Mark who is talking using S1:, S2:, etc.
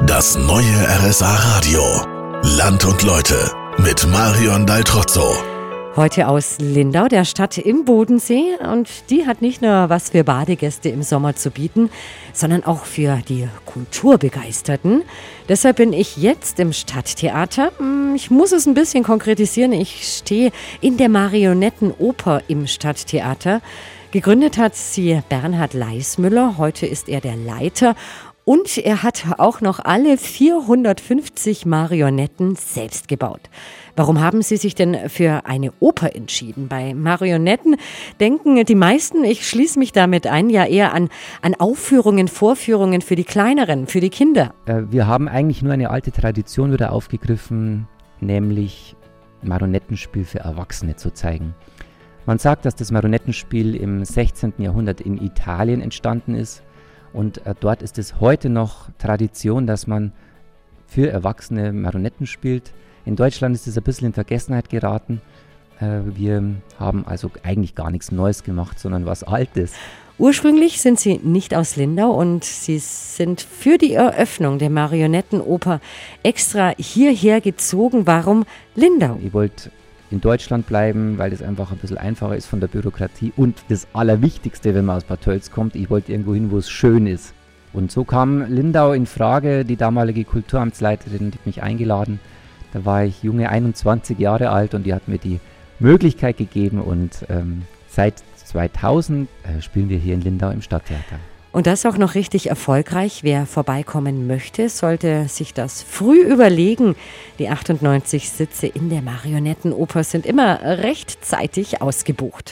S1: Das neue RSA Radio. Land und Leute mit Marion Daltrozzo.
S2: Heute aus Lindau, der Stadt im Bodensee. Und die hat nicht nur was für Badegäste im Sommer zu bieten, sondern auch für die Kulturbegeisterten. Deshalb bin ich jetzt im Stadttheater. Hm, ich muss es ein bisschen konkretisieren. Ich stehe in der Marionettenoper im Stadttheater. Gegründet hat sie Bernhard Leismüller. Heute ist er der Leiter. Und er hat auch noch alle 450 Marionetten selbst gebaut. Warum haben Sie sich denn für eine Oper entschieden? Bei Marionetten denken die meisten, ich schließe mich damit ein, ja eher an, an Aufführungen, Vorführungen für die Kleineren, für die Kinder.
S3: Äh, wir haben eigentlich nur eine alte Tradition wieder aufgegriffen, nämlich Marionettenspiel für Erwachsene zu zeigen. Man sagt, dass das Marionettenspiel im 16. Jahrhundert in Italien entstanden ist und äh, dort ist es heute noch Tradition, dass man für Erwachsene Marionetten spielt. In Deutschland ist es ein bisschen in Vergessenheit geraten. Äh, wir haben also eigentlich gar nichts Neues gemacht, sondern was Altes.
S2: Ursprünglich sind Sie nicht aus Lindau und Sie sind für die Eröffnung der Marionettenoper extra hierher gezogen. Warum Lindau?
S3: Ich wollte in Deutschland bleiben, weil das einfach ein bisschen einfacher ist von der Bürokratie. Und das Allerwichtigste, wenn man aus Bad Tölz kommt, ich wollte irgendwo hin, wo es schön ist. Und so kam Lindau in Frage, die damalige Kulturamtsleiterin, die hat mich eingeladen. Da war ich junge 21 Jahre alt und die hat mir die Möglichkeit gegeben und ähm, seit 2000 äh, spielen wir hier in Lindau im Stadttheater.
S2: Und das auch noch richtig erfolgreich. Wer vorbeikommen möchte, sollte sich das früh überlegen. Die 98 Sitze in der Marionettenoper sind immer rechtzeitig ausgebucht.